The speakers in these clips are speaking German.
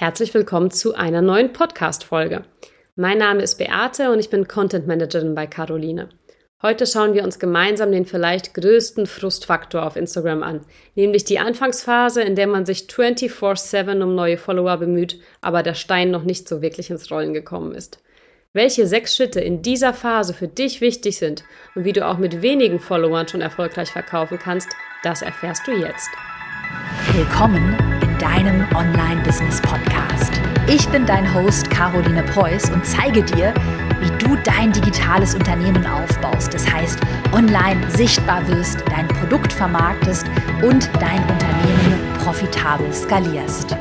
Herzlich willkommen zu einer neuen Podcast-Folge. Mein Name ist Beate und ich bin Content Managerin bei Caroline. Heute schauen wir uns gemeinsam den vielleicht größten Frustfaktor auf Instagram an, nämlich die Anfangsphase, in der man sich 24/7 um neue Follower bemüht, aber der Stein noch nicht so wirklich ins Rollen gekommen ist. Welche sechs Schritte in dieser Phase für dich wichtig sind und wie du auch mit wenigen Followern schon erfolgreich verkaufen kannst, das erfährst du jetzt. Willkommen deinem Online-Business-Podcast. Ich bin dein Host Caroline Preuß und zeige dir, wie du dein digitales Unternehmen aufbaust. Das heißt, online sichtbar wirst, dein Produkt vermarktest und dein Unternehmen profitabel skalierst.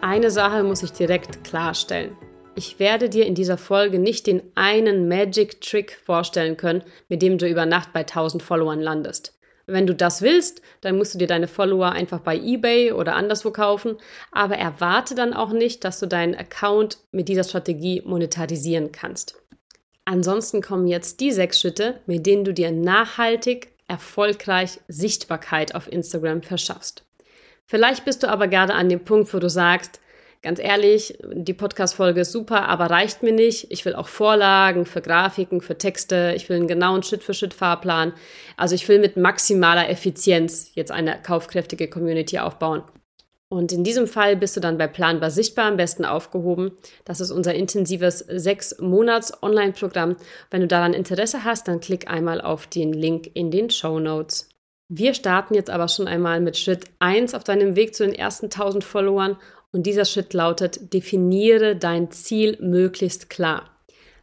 Eine Sache muss ich direkt klarstellen. Ich werde dir in dieser Folge nicht den einen Magic Trick vorstellen können, mit dem du über Nacht bei 1000 Followern landest. Wenn du das willst, dann musst du dir deine Follower einfach bei eBay oder anderswo kaufen, aber erwarte dann auch nicht, dass du deinen Account mit dieser Strategie monetarisieren kannst. Ansonsten kommen jetzt die sechs Schritte, mit denen du dir nachhaltig, erfolgreich Sichtbarkeit auf Instagram verschaffst. Vielleicht bist du aber gerade an dem Punkt, wo du sagst, Ganz ehrlich, die Podcast-Folge ist super, aber reicht mir nicht. Ich will auch Vorlagen für Grafiken, für Texte. Ich will einen genauen Schritt-für-Schritt-Fahrplan. Also ich will mit maximaler Effizienz jetzt eine kaufkräftige Community aufbauen. Und in diesem Fall bist du dann bei Planbar Sichtbar am besten aufgehoben. Das ist unser intensives sechs Monats Online-Programm. Wenn du daran Interesse hast, dann klick einmal auf den Link in den Show Notes. Wir starten jetzt aber schon einmal mit Schritt 1 auf deinem Weg zu den ersten 1000 Followern und dieser Schritt lautet, definiere dein Ziel möglichst klar.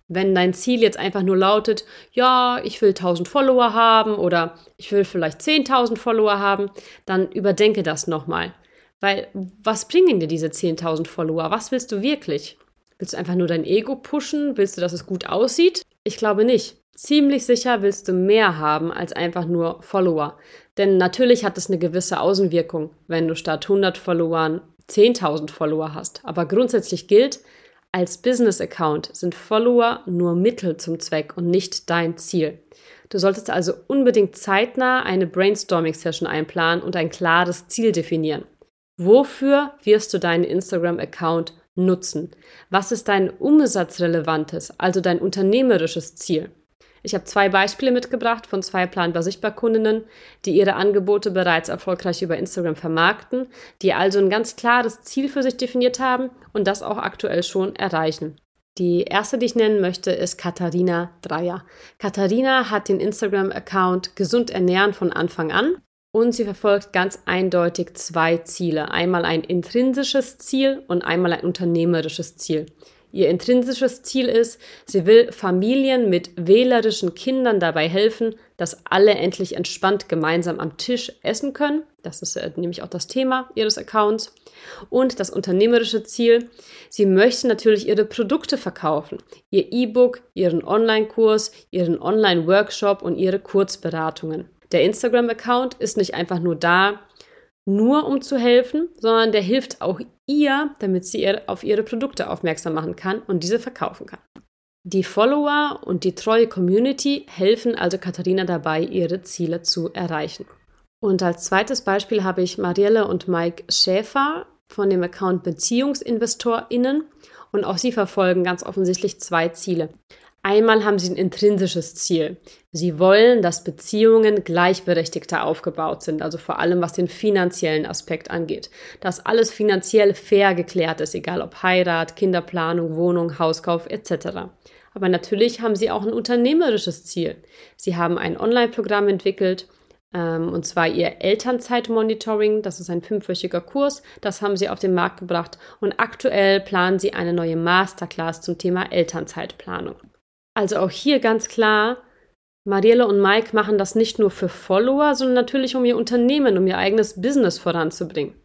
Wenn dein Ziel jetzt einfach nur lautet, ja, ich will 1000 Follower haben oder ich will vielleicht 10.000 Follower haben, dann überdenke das nochmal. Weil was bringen dir diese 10.000 Follower? Was willst du wirklich? Willst du einfach nur dein Ego pushen? Willst du, dass es gut aussieht? Ich glaube nicht. Ziemlich sicher willst du mehr haben als einfach nur Follower. Denn natürlich hat es eine gewisse Außenwirkung, wenn du statt 100 Followern 10.000 Follower hast. Aber grundsätzlich gilt, als Business-Account sind Follower nur Mittel zum Zweck und nicht dein Ziel. Du solltest also unbedingt zeitnah eine Brainstorming-Session einplanen und ein klares Ziel definieren. Wofür wirst du deinen Instagram-Account nutzen? Was ist dein umsatzrelevantes, also dein unternehmerisches Ziel? Ich habe zwei Beispiele mitgebracht von zwei planbar sichtbar Kundinnen, die ihre Angebote bereits erfolgreich über Instagram vermarkten, die also ein ganz klares Ziel für sich definiert haben und das auch aktuell schon erreichen. Die erste, die ich nennen möchte, ist Katharina Dreier. Katharina hat den Instagram-Account Gesund Ernähren von Anfang an und sie verfolgt ganz eindeutig zwei Ziele. Einmal ein intrinsisches Ziel und einmal ein unternehmerisches Ziel. Ihr intrinsisches Ziel ist, sie will Familien mit wählerischen Kindern dabei helfen, dass alle endlich entspannt gemeinsam am Tisch essen können. Das ist äh, nämlich auch das Thema ihres Accounts. Und das unternehmerische Ziel, sie möchte natürlich ihre Produkte verkaufen. Ihr E-Book, ihren Online-Kurs, ihren Online-Workshop und ihre Kurzberatungen. Der Instagram-Account ist nicht einfach nur da, nur um zu helfen, sondern der hilft auch ihr, damit sie auf ihre Produkte aufmerksam machen kann und diese verkaufen kann. Die Follower und die treue Community helfen also Katharina dabei, ihre Ziele zu erreichen. Und als zweites Beispiel habe ich Marielle und Mike Schäfer von dem Account BeziehungsinvestorInnen und auch sie verfolgen ganz offensichtlich zwei Ziele. Einmal haben sie ein intrinsisches Ziel. Sie wollen, dass Beziehungen gleichberechtigter aufgebaut sind, also vor allem was den finanziellen Aspekt angeht. Dass alles finanziell fair geklärt ist, egal ob Heirat, Kinderplanung, Wohnung, Hauskauf etc. Aber natürlich haben sie auch ein unternehmerisches Ziel. Sie haben ein Online-Programm entwickelt, ähm, und zwar ihr Elternzeitmonitoring. Das ist ein fünfwöchiger Kurs. Das haben sie auf den Markt gebracht. Und aktuell planen sie eine neue Masterclass zum Thema Elternzeitplanung. Also auch hier ganz klar, Marielle und Mike machen das nicht nur für Follower, sondern natürlich um ihr Unternehmen, um ihr eigenes Business voranzubringen.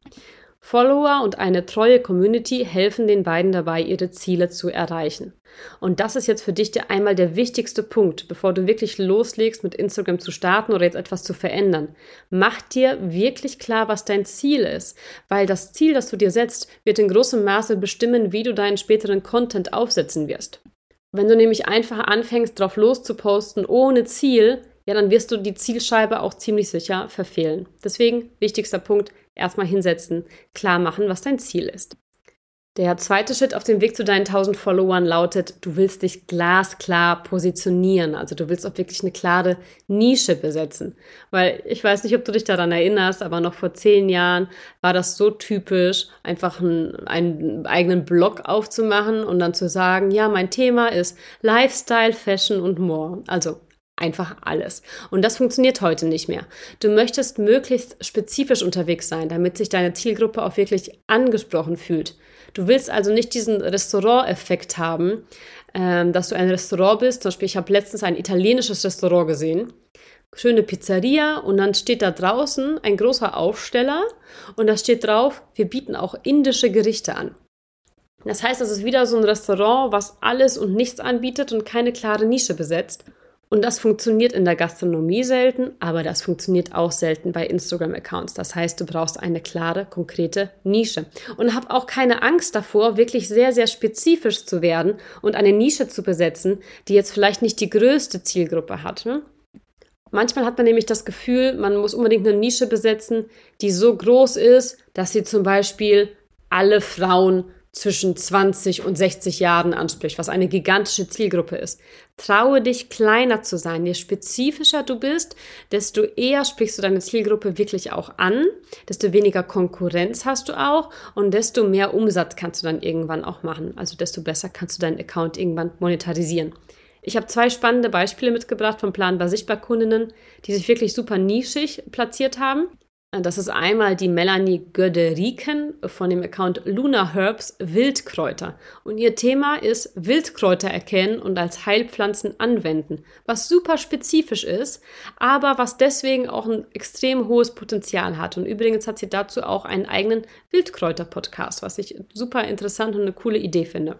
Follower und eine treue Community helfen den beiden dabei, ihre Ziele zu erreichen. Und das ist jetzt für dich der, einmal der wichtigste Punkt, bevor du wirklich loslegst, mit Instagram zu starten oder jetzt etwas zu verändern. Mach dir wirklich klar, was dein Ziel ist, weil das Ziel, das du dir setzt, wird in großem Maße bestimmen, wie du deinen späteren Content aufsetzen wirst. Wenn du nämlich einfach anfängst, drauf loszuposten ohne Ziel, ja, dann wirst du die Zielscheibe auch ziemlich sicher verfehlen. Deswegen, wichtigster Punkt, erstmal hinsetzen, klar machen, was dein Ziel ist. Der zweite Schritt auf dem Weg zu deinen 1000 Followern lautet, du willst dich glasklar positionieren. Also du willst auch wirklich eine klare Nische besetzen. Weil ich weiß nicht, ob du dich daran erinnerst, aber noch vor zehn Jahren war das so typisch, einfach einen, einen eigenen Blog aufzumachen und dann zu sagen, ja, mein Thema ist Lifestyle, Fashion und more. Also Einfach alles. Und das funktioniert heute nicht mehr. Du möchtest möglichst spezifisch unterwegs sein, damit sich deine Zielgruppe auch wirklich angesprochen fühlt. Du willst also nicht diesen Restaurant-Effekt haben, ähm, dass du ein Restaurant bist. Zum Beispiel, ich habe letztens ein italienisches Restaurant gesehen. Schöne Pizzeria und dann steht da draußen ein großer Aufsteller und da steht drauf, wir bieten auch indische Gerichte an. Das heißt, es ist wieder so ein Restaurant, was alles und nichts anbietet und keine klare Nische besetzt. Und das funktioniert in der Gastronomie selten, aber das funktioniert auch selten bei Instagram-Accounts. Das heißt, du brauchst eine klare, konkrete Nische. Und hab auch keine Angst davor, wirklich sehr, sehr spezifisch zu werden und eine Nische zu besetzen, die jetzt vielleicht nicht die größte Zielgruppe hat. Ne? Manchmal hat man nämlich das Gefühl, man muss unbedingt eine Nische besetzen, die so groß ist, dass sie zum Beispiel alle Frauen zwischen 20 und 60 Jahren anspricht, was eine gigantische Zielgruppe ist. Traue dich kleiner zu sein. Je spezifischer du bist, desto eher sprichst du deine Zielgruppe wirklich auch an, desto weniger Konkurrenz hast du auch und desto mehr Umsatz kannst du dann irgendwann auch machen. Also desto besser kannst du deinen Account irgendwann monetarisieren. Ich habe zwei spannende Beispiele mitgebracht von planbar sichtbar Kundinnen, die sich wirklich super nischig platziert haben. Das ist einmal die Melanie Göderiken von dem Account Luna Herbs Wildkräuter. Und ihr Thema ist Wildkräuter erkennen und als Heilpflanzen anwenden, was super spezifisch ist, aber was deswegen auch ein extrem hohes Potenzial hat. Und übrigens hat sie dazu auch einen eigenen Wildkräuter-Podcast, was ich super interessant und eine coole Idee finde.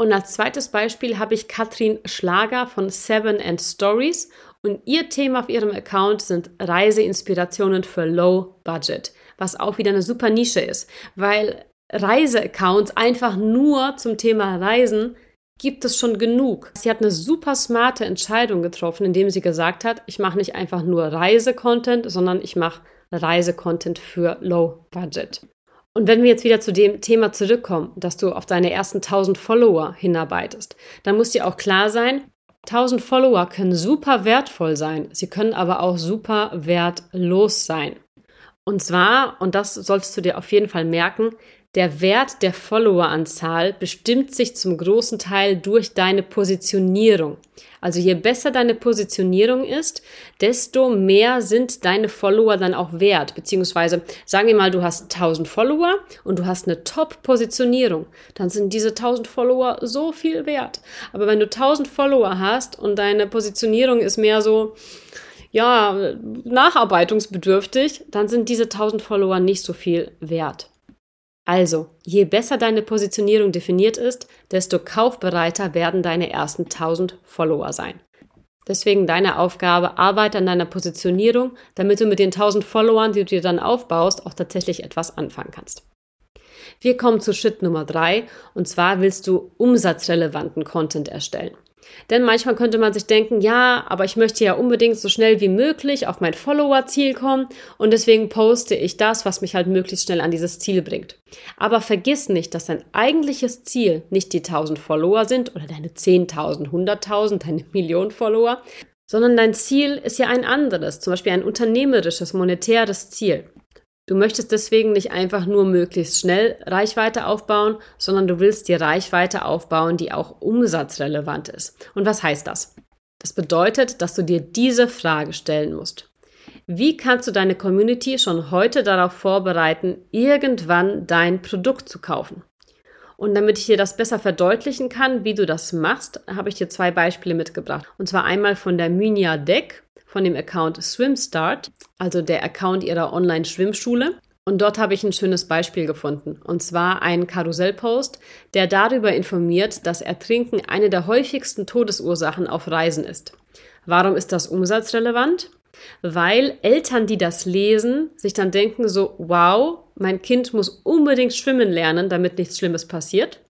Und als zweites Beispiel habe ich Katrin Schlager von Seven and Stories und ihr Thema auf ihrem Account sind Reiseinspirationen für Low Budget, was auch wieder eine super Nische ist, weil Reiseaccounts einfach nur zum Thema Reisen gibt es schon genug. Sie hat eine super smarte Entscheidung getroffen, indem sie gesagt hat, ich mache nicht einfach nur Reisecontent, sondern ich mache Reisecontent für Low Budget. Und wenn wir jetzt wieder zu dem Thema zurückkommen, dass du auf deine ersten 1000 Follower hinarbeitest, dann muss dir auch klar sein, 1000 Follower können super wertvoll sein, sie können aber auch super wertlos sein. Und zwar, und das solltest du dir auf jeden Fall merken, der Wert der Followeranzahl bestimmt sich zum großen Teil durch deine Positionierung. Also je besser deine Positionierung ist, desto mehr sind deine Follower dann auch wert. Beziehungsweise sagen wir mal, du hast 1000 Follower und du hast eine Top-Positionierung. Dann sind diese 1000 Follower so viel wert. Aber wenn du 1000 Follower hast und deine Positionierung ist mehr so, ja, nacharbeitungsbedürftig, dann sind diese 1000 Follower nicht so viel wert. Also, je besser deine Positionierung definiert ist, desto kaufbereiter werden deine ersten 1000 Follower sein. Deswegen deine Aufgabe, arbeite an deiner Positionierung, damit du mit den 1000 Followern, die du dir dann aufbaust, auch tatsächlich etwas anfangen kannst. Wir kommen zu Schritt Nummer drei und zwar willst du umsatzrelevanten Content erstellen. Denn manchmal könnte man sich denken, ja, aber ich möchte ja unbedingt so schnell wie möglich auf mein Follower-Ziel kommen und deswegen poste ich das, was mich halt möglichst schnell an dieses Ziel bringt. Aber vergiss nicht, dass dein eigentliches Ziel nicht die 1000 Follower sind oder deine 10.000, 100.000, deine Million Follower, sondern dein Ziel ist ja ein anderes, zum Beispiel ein unternehmerisches, monetäres Ziel. Du möchtest deswegen nicht einfach nur möglichst schnell Reichweite aufbauen, sondern du willst dir Reichweite aufbauen, die auch umsatzrelevant ist. Und was heißt das? Das bedeutet, dass du dir diese Frage stellen musst. Wie kannst du deine Community schon heute darauf vorbereiten, irgendwann dein Produkt zu kaufen? Und damit ich dir das besser verdeutlichen kann, wie du das machst, habe ich dir zwei Beispiele mitgebracht. Und zwar einmal von der Mynia Deck von dem Account SwimStart, also der Account ihrer Online-Schwimmschule. Und dort habe ich ein schönes Beispiel gefunden. Und zwar einen Karussellpost, der darüber informiert, dass Ertrinken eine der häufigsten Todesursachen auf Reisen ist. Warum ist das umsatzrelevant? Weil Eltern, die das lesen, sich dann denken so, wow, mein Kind muss unbedingt schwimmen lernen, damit nichts Schlimmes passiert.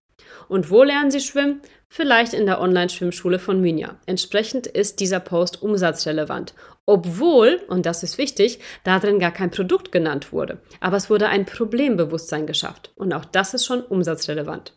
Und wo lernen sie schwimmen? Vielleicht in der Online-Schwimmschule von Minja. Entsprechend ist dieser Post umsatzrelevant. Obwohl, und das ist wichtig, darin gar kein Produkt genannt wurde. Aber es wurde ein Problembewusstsein geschafft. Und auch das ist schon umsatzrelevant.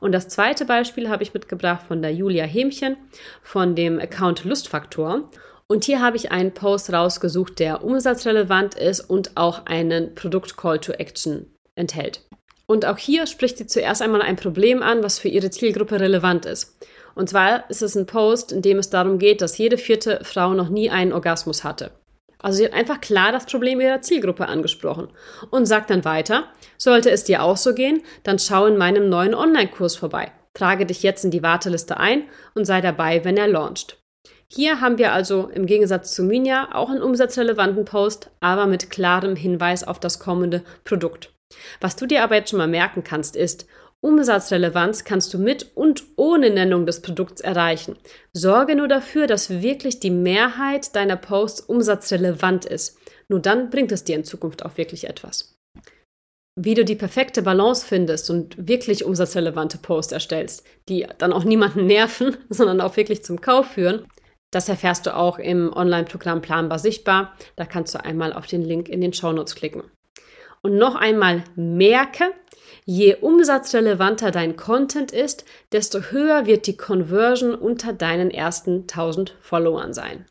Und das zweite Beispiel habe ich mitgebracht von der Julia Hämchen von dem Account Lustfaktor. Und hier habe ich einen Post rausgesucht, der umsatzrelevant ist und auch einen Produkt Call to Action enthält. Und auch hier spricht sie zuerst einmal ein Problem an, was für ihre Zielgruppe relevant ist. Und zwar ist es ein Post, in dem es darum geht, dass jede vierte Frau noch nie einen Orgasmus hatte. Also sie hat einfach klar das Problem ihrer Zielgruppe angesprochen und sagt dann weiter, sollte es dir auch so gehen, dann schau in meinem neuen Online-Kurs vorbei. Trage dich jetzt in die Warteliste ein und sei dabei, wenn er launcht. Hier haben wir also im Gegensatz zu Minja auch einen umsatzrelevanten Post, aber mit klarem Hinweis auf das kommende Produkt. Was du dir aber jetzt schon mal merken kannst, ist, Umsatzrelevanz kannst du mit und ohne Nennung des Produkts erreichen. Sorge nur dafür, dass wirklich die Mehrheit deiner Posts umsatzrelevant ist. Nur dann bringt es dir in Zukunft auch wirklich etwas. Wie du die perfekte Balance findest und wirklich umsatzrelevante Posts erstellst, die dann auch niemanden nerven, sondern auch wirklich zum Kauf führen, das erfährst du auch im Online-Programm Planbar Sichtbar. Da kannst du einmal auf den Link in den Shownotes klicken. Und noch einmal merke, je umsatzrelevanter dein Content ist, desto höher wird die Conversion unter deinen ersten 1000 Followern sein.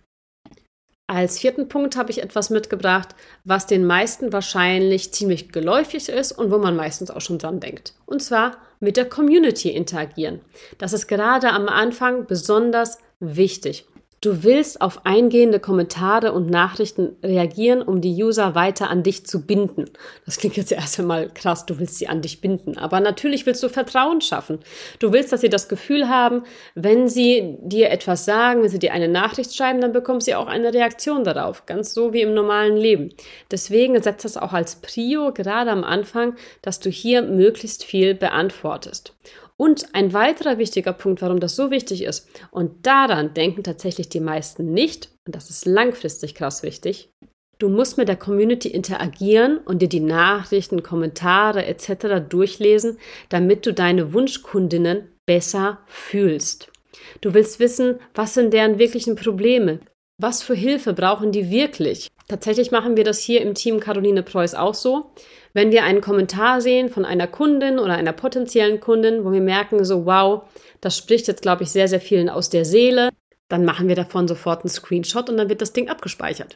Als vierten Punkt habe ich etwas mitgebracht, was den meisten wahrscheinlich ziemlich geläufig ist und wo man meistens auch schon dran denkt. Und zwar mit der Community interagieren. Das ist gerade am Anfang besonders wichtig. Du willst auf eingehende Kommentare und Nachrichten reagieren, um die User weiter an dich zu binden. Das klingt jetzt erst einmal krass, du willst sie an dich binden. Aber natürlich willst du Vertrauen schaffen. Du willst, dass sie das Gefühl haben, wenn sie dir etwas sagen, wenn sie dir eine Nachricht schreiben, dann bekommen sie auch eine Reaktion darauf. Ganz so wie im normalen Leben. Deswegen setzt das auch als Prio gerade am Anfang, dass du hier möglichst viel beantwortest. Und ein weiterer wichtiger Punkt, warum das so wichtig ist, und daran denken tatsächlich die meisten nicht, und das ist langfristig krass wichtig, du musst mit der Community interagieren und dir die Nachrichten, Kommentare etc. durchlesen, damit du deine Wunschkundinnen besser fühlst. Du willst wissen, was sind deren wirklichen Probleme? Was für Hilfe brauchen die wirklich? Tatsächlich machen wir das hier im Team Caroline Preuß auch so. Wenn wir einen Kommentar sehen von einer Kundin oder einer potenziellen Kundin, wo wir merken, so wow, das spricht jetzt, glaube ich, sehr, sehr vielen aus der Seele, dann machen wir davon sofort einen Screenshot und dann wird das Ding abgespeichert.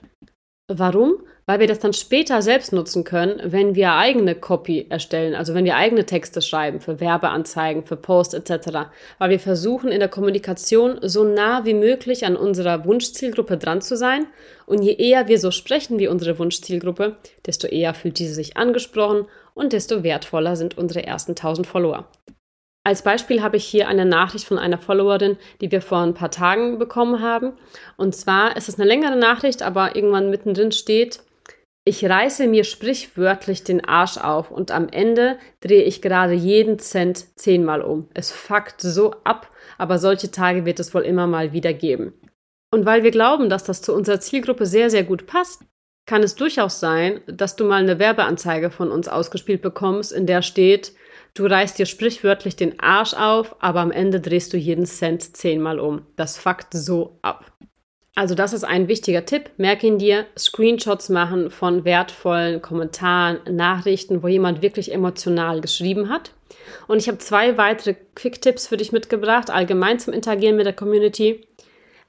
Warum? Weil wir das dann später selbst nutzen können, wenn wir eigene Copy erstellen, also wenn wir eigene Texte schreiben für Werbeanzeigen, für Posts etc. Weil wir versuchen in der Kommunikation so nah wie möglich an unserer Wunschzielgruppe dran zu sein. Und je eher wir so sprechen wie unsere Wunschzielgruppe, desto eher fühlt diese sich angesprochen und desto wertvoller sind unsere ersten 1000 Follower. Als Beispiel habe ich hier eine Nachricht von einer Followerin, die wir vor ein paar Tagen bekommen haben. Und zwar ist es eine längere Nachricht, aber irgendwann mittendrin steht, ich reiße mir sprichwörtlich den Arsch auf und am Ende drehe ich gerade jeden Cent zehnmal um. Es fuckt so ab, aber solche Tage wird es wohl immer mal wieder geben. Und weil wir glauben, dass das zu unserer Zielgruppe sehr, sehr gut passt, kann es durchaus sein, dass du mal eine Werbeanzeige von uns ausgespielt bekommst, in der steht, Du reißt dir sprichwörtlich den Arsch auf, aber am Ende drehst du jeden Cent zehnmal um. Das fuckt so ab. Also das ist ein wichtiger Tipp. Merk ihn dir, Screenshots machen von wertvollen Kommentaren, Nachrichten, wo jemand wirklich emotional geschrieben hat. Und ich habe zwei weitere Quick-Tipps für dich mitgebracht, allgemein zum Interagieren mit der Community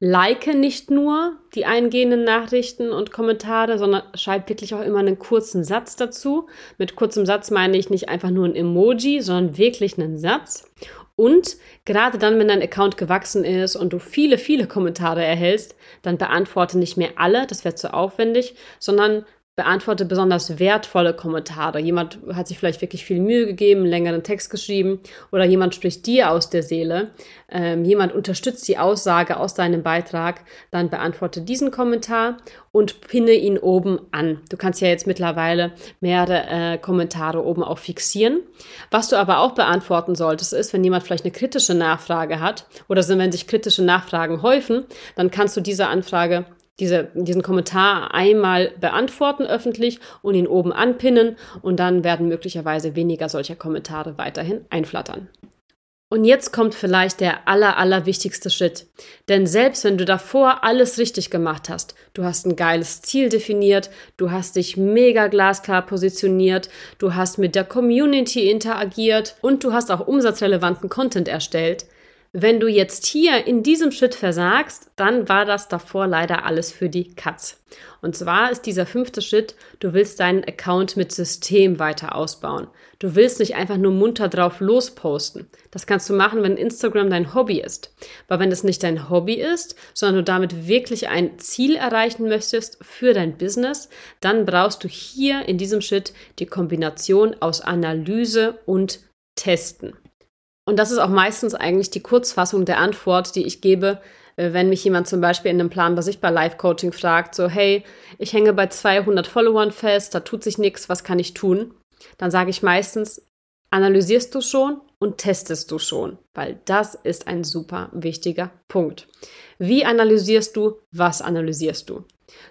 like nicht nur die eingehenden Nachrichten und Kommentare, sondern schreib wirklich auch immer einen kurzen Satz dazu. Mit kurzem Satz meine ich nicht einfach nur ein Emoji, sondern wirklich einen Satz. Und gerade dann, wenn dein Account gewachsen ist und du viele, viele Kommentare erhältst, dann beantworte nicht mehr alle, das wäre zu aufwendig, sondern beantworte besonders wertvolle Kommentare. Jemand hat sich vielleicht wirklich viel Mühe gegeben, einen längeren Text geschrieben oder jemand spricht dir aus der Seele. Ähm, jemand unterstützt die Aussage aus deinem Beitrag. Dann beantworte diesen Kommentar und pinne ihn oben an. Du kannst ja jetzt mittlerweile mehrere äh, Kommentare oben auch fixieren. Was du aber auch beantworten solltest, ist, wenn jemand vielleicht eine kritische Nachfrage hat oder wenn sich kritische Nachfragen häufen, dann kannst du diese Anfrage diese, diesen Kommentar einmal beantworten öffentlich und ihn oben anpinnen und dann werden möglicherweise weniger solcher Kommentare weiterhin einflattern. Und jetzt kommt vielleicht der aller, aller wichtigste Schritt. Denn selbst wenn du davor alles richtig gemacht hast, du hast ein geiles Ziel definiert, du hast dich mega glasklar positioniert, du hast mit der Community interagiert und du hast auch umsatzrelevanten Content erstellt, wenn du jetzt hier in diesem Schritt versagst, dann war das davor leider alles für die Katz. Und zwar ist dieser fünfte Schritt, du willst deinen Account mit System weiter ausbauen. Du willst nicht einfach nur munter drauf losposten. Das kannst du machen, wenn Instagram dein Hobby ist. Aber wenn es nicht dein Hobby ist, sondern du damit wirklich ein Ziel erreichen möchtest für dein Business, dann brauchst du hier in diesem Schritt die Kombination aus Analyse und Testen. Und das ist auch meistens eigentlich die Kurzfassung der Antwort, die ich gebe, äh, wenn mich jemand zum Beispiel in einem Plan bei Live-Coaching fragt, so, hey, ich hänge bei 200 Followern fest, da tut sich nichts, was kann ich tun? Dann sage ich meistens, analysierst du schon und testest du schon, weil das ist ein super wichtiger Punkt. Wie analysierst du? Was analysierst du?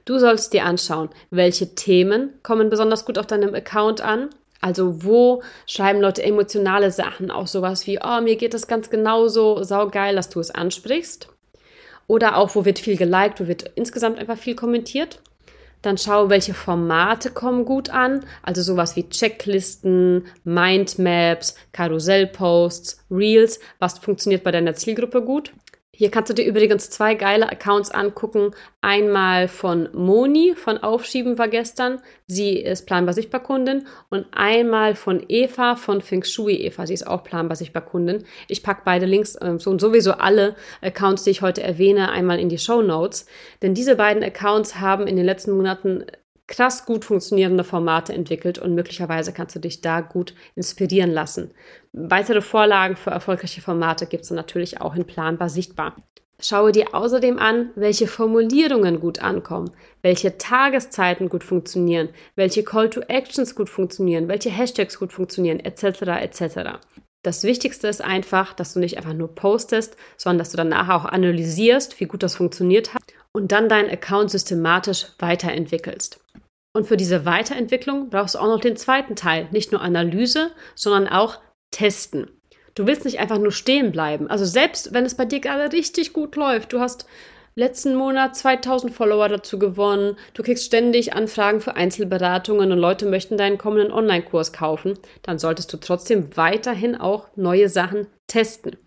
Du sollst dir anschauen, welche Themen kommen besonders gut auf deinem Account an, also wo schreiben Leute emotionale Sachen, auch sowas wie, oh, mir geht das ganz genauso, saugeil, dass du es ansprichst. Oder auch, wo wird viel geliked, wo wird insgesamt einfach viel kommentiert. Dann schau, welche Formate kommen gut an. Also sowas wie Checklisten, Mindmaps, Karussellposts, Reels. Was funktioniert bei deiner Zielgruppe gut? Hier kannst du dir übrigens zwei geile Accounts angucken. Einmal von Moni von Aufschieben war gestern. Sie ist planbar sichtbar Kundin. Und einmal von Eva von Feng Shui Eva. Sie ist auch planbar sichtbar Kundin. Ich packe beide Links äh, so und sowieso alle Accounts, die ich heute erwähne, einmal in die Show Notes. Denn diese beiden Accounts haben in den letzten Monaten krass gut funktionierende Formate entwickelt und möglicherweise kannst du dich da gut inspirieren lassen. Weitere Vorlagen für erfolgreiche Formate gibt es natürlich auch in Planbar sichtbar. Schaue dir außerdem an, welche Formulierungen gut ankommen, welche Tageszeiten gut funktionieren, welche Call to Actions gut funktionieren, welche Hashtags gut funktionieren, etc. etc. Das Wichtigste ist einfach, dass du nicht einfach nur postest, sondern dass du danach auch analysierst, wie gut das funktioniert hat und dann deinen Account systematisch weiterentwickelst. Und für diese Weiterentwicklung brauchst du auch noch den zweiten Teil, nicht nur Analyse, sondern auch Testen. Du willst nicht einfach nur stehen bleiben. Also selbst wenn es bei dir gerade richtig gut läuft, du hast letzten Monat 2000 Follower dazu gewonnen, du kriegst ständig Anfragen für Einzelberatungen und Leute möchten deinen kommenden Online-Kurs kaufen, dann solltest du trotzdem weiterhin auch neue Sachen testen.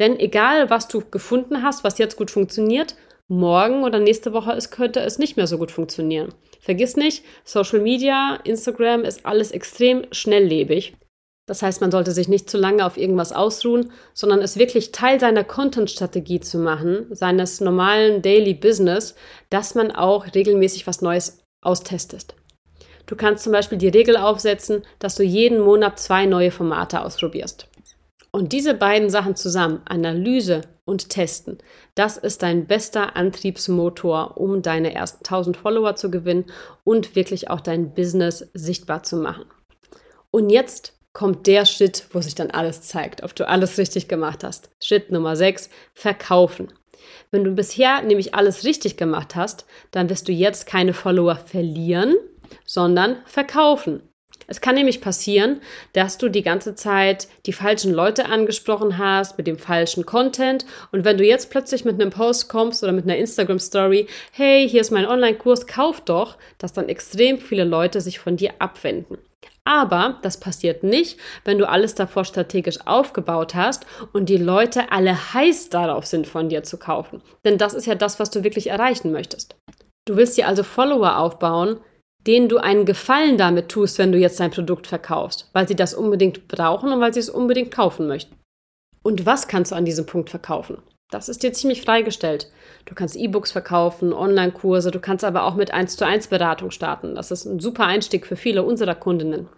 Denn egal, was du gefunden hast, was jetzt gut funktioniert, morgen oder nächste Woche ist, könnte es nicht mehr so gut funktionieren. Vergiss nicht, Social Media, Instagram ist alles extrem schnelllebig. Das heißt, man sollte sich nicht zu lange auf irgendwas ausruhen, sondern es wirklich Teil seiner Content-Strategie zu machen, seines normalen Daily Business, dass man auch regelmäßig was Neues austestet. Du kannst zum Beispiel die Regel aufsetzen, dass du jeden Monat zwei neue Formate ausprobierst. Und diese beiden Sachen zusammen, Analyse und Testen, das ist dein bester Antriebsmotor, um deine ersten 1000 Follower zu gewinnen und wirklich auch dein Business sichtbar zu machen. Und jetzt kommt der Schritt, wo sich dann alles zeigt, ob du alles richtig gemacht hast. Schritt Nummer 6, verkaufen. Wenn du bisher nämlich alles richtig gemacht hast, dann wirst du jetzt keine Follower verlieren, sondern verkaufen. Es kann nämlich passieren, dass du die ganze Zeit die falschen Leute angesprochen hast mit dem falschen Content und wenn du jetzt plötzlich mit einem Post kommst oder mit einer Instagram Story, hey, hier ist mein Online-Kurs, kauf doch, dass dann extrem viele Leute sich von dir abwenden. Aber das passiert nicht, wenn du alles davor strategisch aufgebaut hast und die Leute alle heiß darauf sind, von dir zu kaufen. Denn das ist ja das, was du wirklich erreichen möchtest. Du willst dir also Follower aufbauen, denen du einen Gefallen damit tust, wenn du jetzt dein Produkt verkaufst, weil sie das unbedingt brauchen und weil sie es unbedingt kaufen möchten. Und was kannst du an diesem Punkt verkaufen? Das ist dir ziemlich freigestellt. Du kannst E-Books verkaufen, Online-Kurse, du kannst aber auch mit 1 zu 1 Beratung starten. Das ist ein super Einstieg für viele unserer Kundinnen.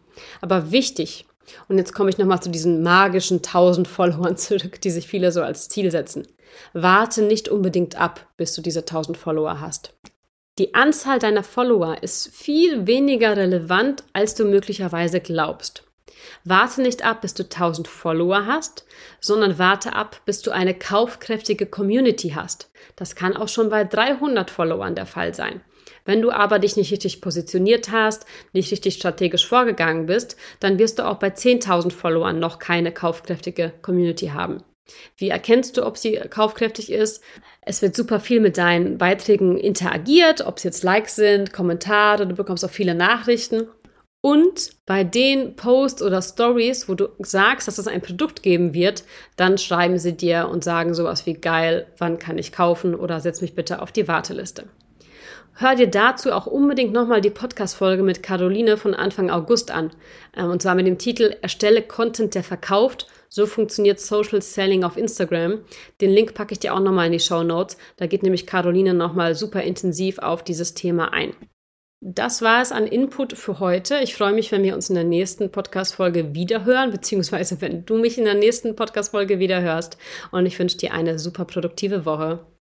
Aber wichtig, und jetzt komme ich nochmal zu diesen magischen 1000 Followern zurück, die sich viele so als Ziel setzen. Warte nicht unbedingt ab, bis du diese 1000 Follower hast. Die Anzahl deiner Follower ist viel weniger relevant, als du möglicherweise glaubst. Warte nicht ab, bis du 1000 Follower hast, sondern warte ab, bis du eine kaufkräftige Community hast. Das kann auch schon bei 300 Followern der Fall sein. Wenn du aber dich nicht richtig positioniert hast, nicht richtig strategisch vorgegangen bist, dann wirst du auch bei 10.000 Followern noch keine kaufkräftige Community haben. Wie erkennst du, ob sie kaufkräftig ist? Es wird super viel mit deinen Beiträgen interagiert, ob es jetzt Likes sind, Kommentare, du bekommst auch viele Nachrichten. Und bei den Posts oder Stories, wo du sagst, dass es ein Produkt geben wird, dann schreiben sie dir und sagen sowas wie geil, wann kann ich kaufen oder setz mich bitte auf die Warteliste. Hör dir dazu auch unbedingt nochmal die Podcast-Folge mit Caroline von Anfang August an. Ähm, und zwar mit dem Titel Erstelle Content, der verkauft. So funktioniert Social Selling auf Instagram. Den Link packe ich dir auch nochmal in die Show Notes. Da geht nämlich Caroline nochmal super intensiv auf dieses Thema ein. Das war es an Input für heute. Ich freue mich, wenn wir uns in der nächsten Podcast-Folge wiederhören, beziehungsweise wenn du mich in der nächsten Podcast-Folge wiederhörst. Und ich wünsche dir eine super produktive Woche.